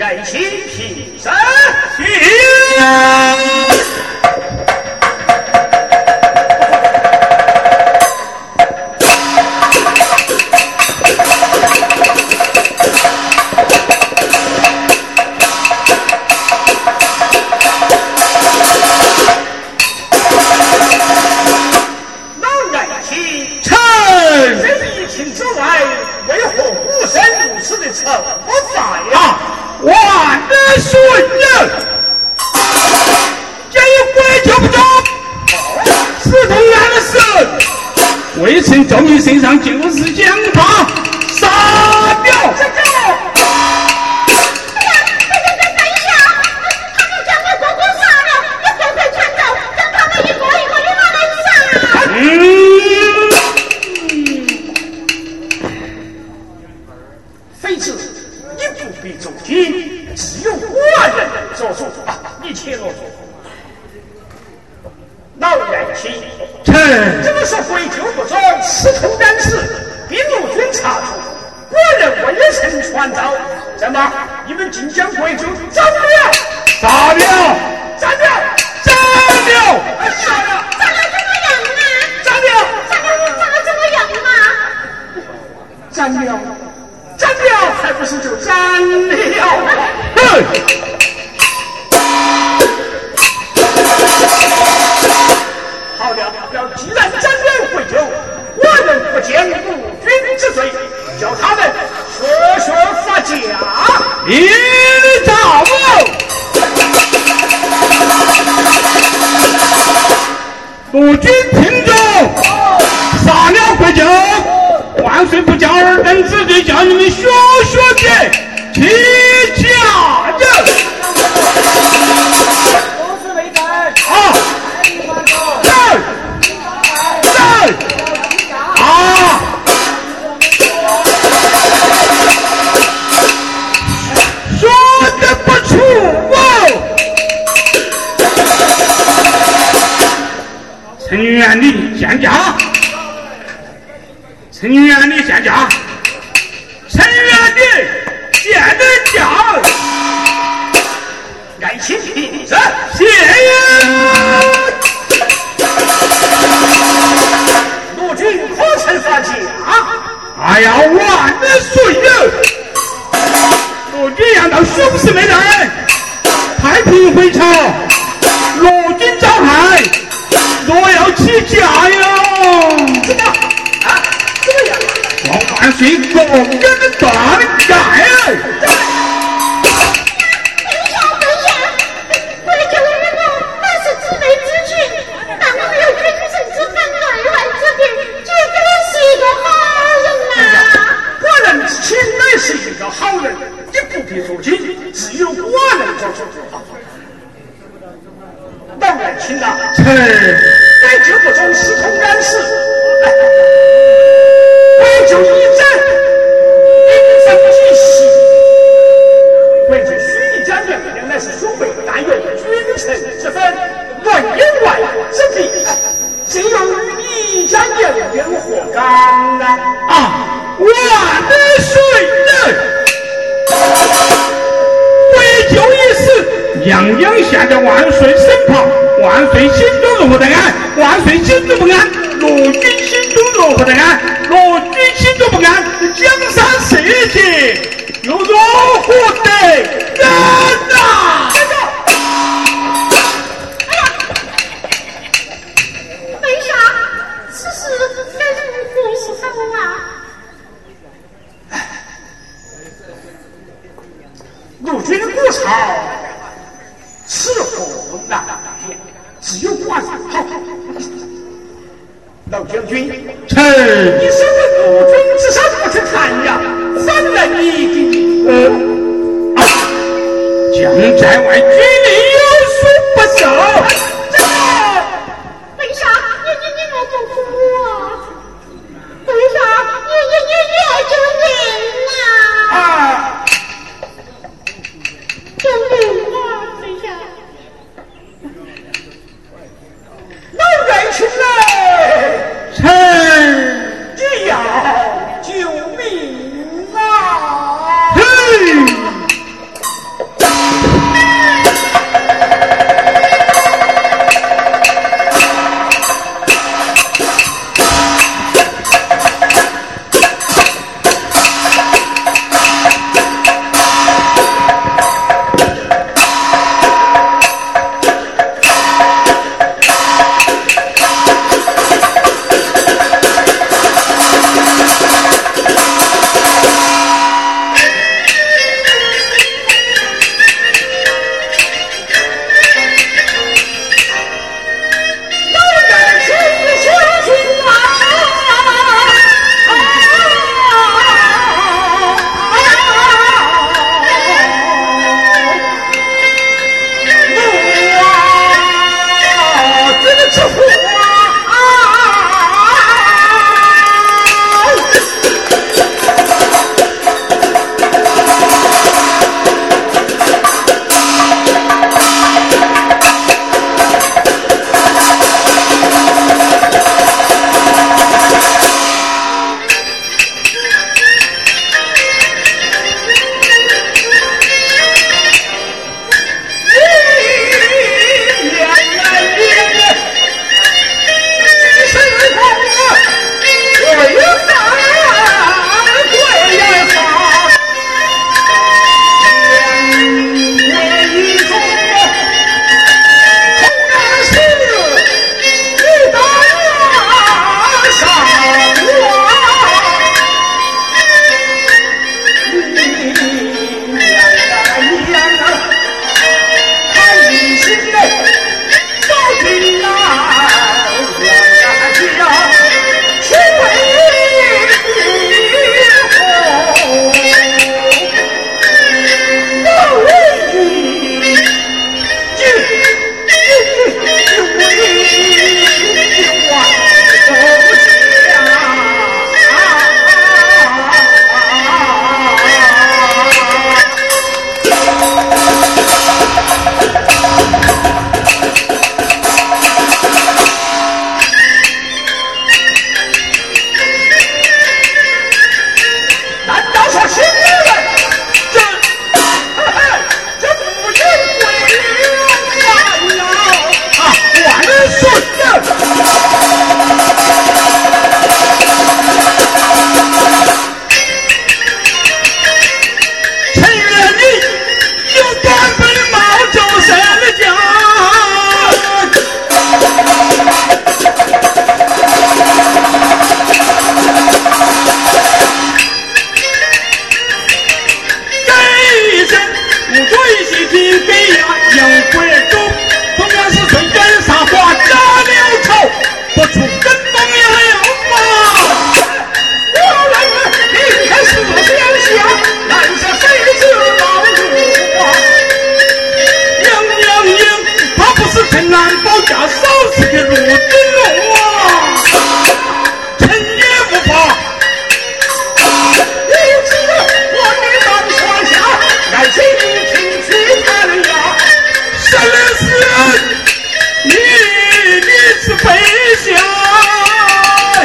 人心平生，叫，你身上就是将他杀掉。老爱卿，臣这么说回救不忠，私通干事，并陆军查处，果然未曾传召。怎么，你们竟将贵州斩了？杀了，斩了！杀了，哎杀了！长得怎么样啊？斩了！长得长得怎么样嘛？斩了！子弟，叫你们学学这齐家人公司为本，啊！说的不错哦。陈元礼见驾，陈元礼见驾，陈元礼见的驾，爱卿平身。谢谢。陆军可曾发家？哎呀，万岁呀！陆军要到兄弟没来，太平回朝，陆军召开，若要起家哟！怎么啊？怎么样？望万岁各根断盖！等一下，等一下，贵州人我那是姊妹之群，但我们有君臣之分内外之别，绝对是一个好人呐、我人亲乃是一个好人，你不必入京，只有我能做主。老爱卿呐，臣该救不忠，私通干事，哎为救一战，是兄妹，但有君臣之分，乱言外之别。今有与你家娘娘何干呢？啊，万岁人！为救一死，娘娘现在万岁身旁，万岁心中如何得安？万岁心中不安，陆军心中如何得安？陆军心中不安，江山社稷又如何得只有挂上好。老将军，臣你身为陆军之上不去看呀，反来你的呃啊，将在外军令有所不受。